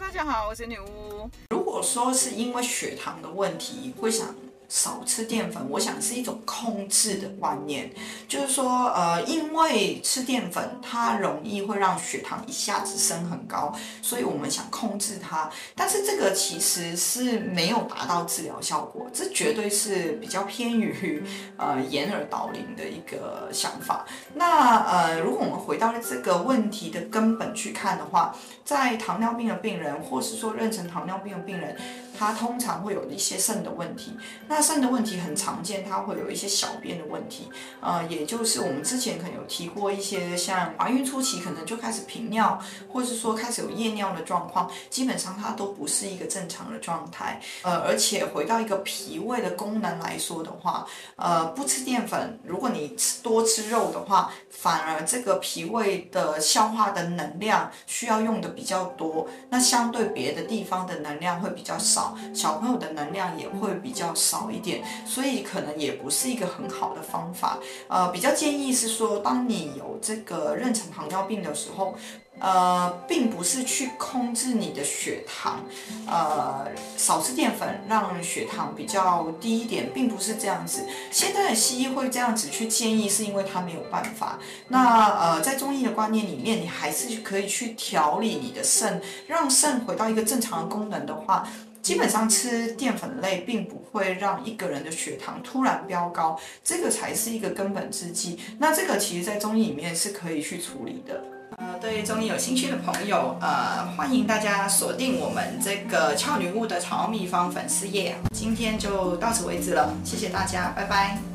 大家好，我是女巫。如果说是因为血糖的问题，会想。少吃淀粉，我想是一种控制的观念，就是说，呃，因为吃淀粉它容易会让血糖一下子升很高，所以我们想控制它。但是这个其实是没有达到治疗效果，这绝对是比较偏于呃掩耳盗铃的一个想法。那呃，如果我们回到了这个问题的根本去看的话，在糖尿病的病人，或是说妊娠糖尿病的病人。它通常会有一些肾的问题，那肾的问题很常见，它会有一些小便的问题，呃，也就是我们之前可能有提过一些，像怀孕初期可能就开始频尿，或是说开始有夜尿的状况，基本上它都不是一个正常的状态，呃，而且回到一个脾胃的功能来说的话，呃，不吃淀粉，如果你吃多吃肉的话，反而这个脾胃的消化的能量需要用的比较多，那相对别的地方的能量会比较少小朋友的能量也会比较少一点，所以可能也不是一个很好的方法。呃，比较建议是说，当你有这个妊娠糖尿病的时候，呃，并不是去控制你的血糖，呃，少吃淀粉让血糖比较低一点，并不是这样子。现在的西医会这样子去建议，是因为他没有办法。那呃，在中医的观念里面，你还是可以去调理你的肾，让肾回到一个正常的功能的话。基本上吃淀粉类并不会让一个人的血糖突然飙高，这个才是一个根本之计。那这个其实在中医里面是可以去处理的。呃，对中医有兴趣的朋友，呃，欢迎大家锁定我们这个俏女巫的草药秘方粉丝页。今天就到此为止了，谢谢大家，拜拜。